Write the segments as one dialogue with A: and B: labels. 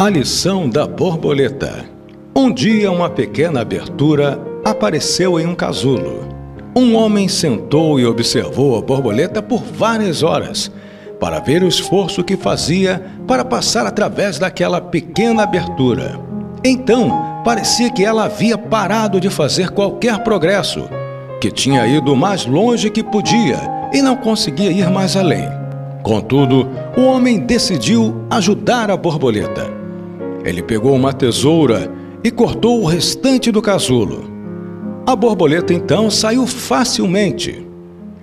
A: A lição da borboleta. Um dia, uma pequena abertura apareceu em um casulo. Um homem sentou e observou a borboleta por várias horas para ver o esforço que fazia para passar através daquela pequena abertura. Então, parecia que ela havia parado de fazer qualquer progresso, que tinha ido mais longe que podia e não conseguia ir mais além. Contudo, o homem decidiu ajudar a borboleta. Ele pegou uma tesoura e cortou o restante do casulo. A borboleta então saiu facilmente,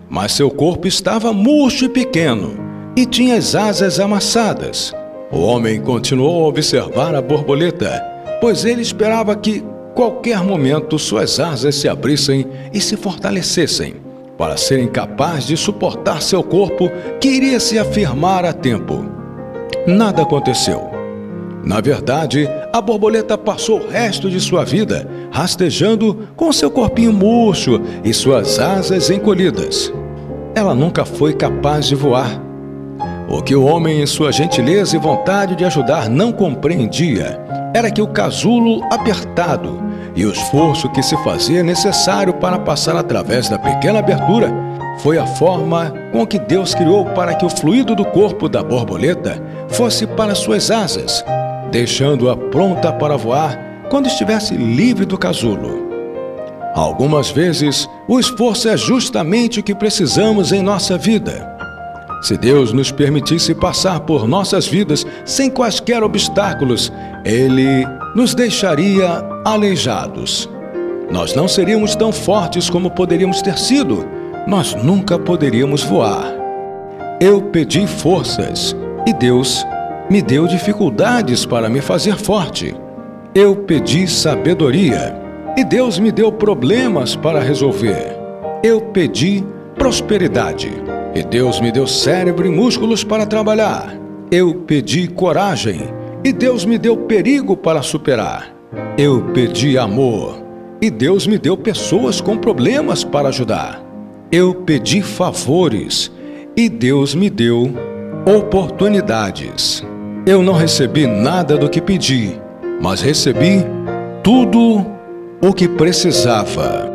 A: mas seu corpo estava murcho e pequeno e tinha as asas amassadas. O homem continuou a observar a borboleta, pois ele esperava que qualquer momento suas asas se abrissem e se fortalecessem, para serem capazes de suportar seu corpo que iria se afirmar a tempo. Nada aconteceu. Na verdade, a borboleta passou o resto de sua vida rastejando com seu corpinho murcho e suas asas encolhidas. Ela nunca foi capaz de voar. O que o homem, em sua gentileza e vontade de ajudar, não compreendia era que o casulo apertado e o esforço que se fazia necessário para passar através da pequena abertura foi a forma com que Deus criou para que o fluido do corpo da borboleta fosse para suas asas deixando-a pronta para voar quando estivesse livre do casulo. Algumas vezes, o esforço é justamente o que precisamos em nossa vida. Se Deus nos permitisse passar por nossas vidas sem quaisquer obstáculos, Ele nos deixaria aleijados. Nós não seríamos tão fortes como poderíamos ter sido, nós nunca poderíamos voar. Eu pedi forças e Deus me deu dificuldades para me fazer forte. Eu pedi sabedoria e Deus me deu problemas para resolver. Eu pedi prosperidade e Deus me deu cérebro e músculos para trabalhar. Eu pedi coragem e Deus me deu perigo para superar. Eu pedi amor e Deus me deu pessoas com problemas para ajudar. Eu pedi favores e Deus me deu oportunidades. Eu não recebi nada do que pedi, mas recebi tudo o que precisava.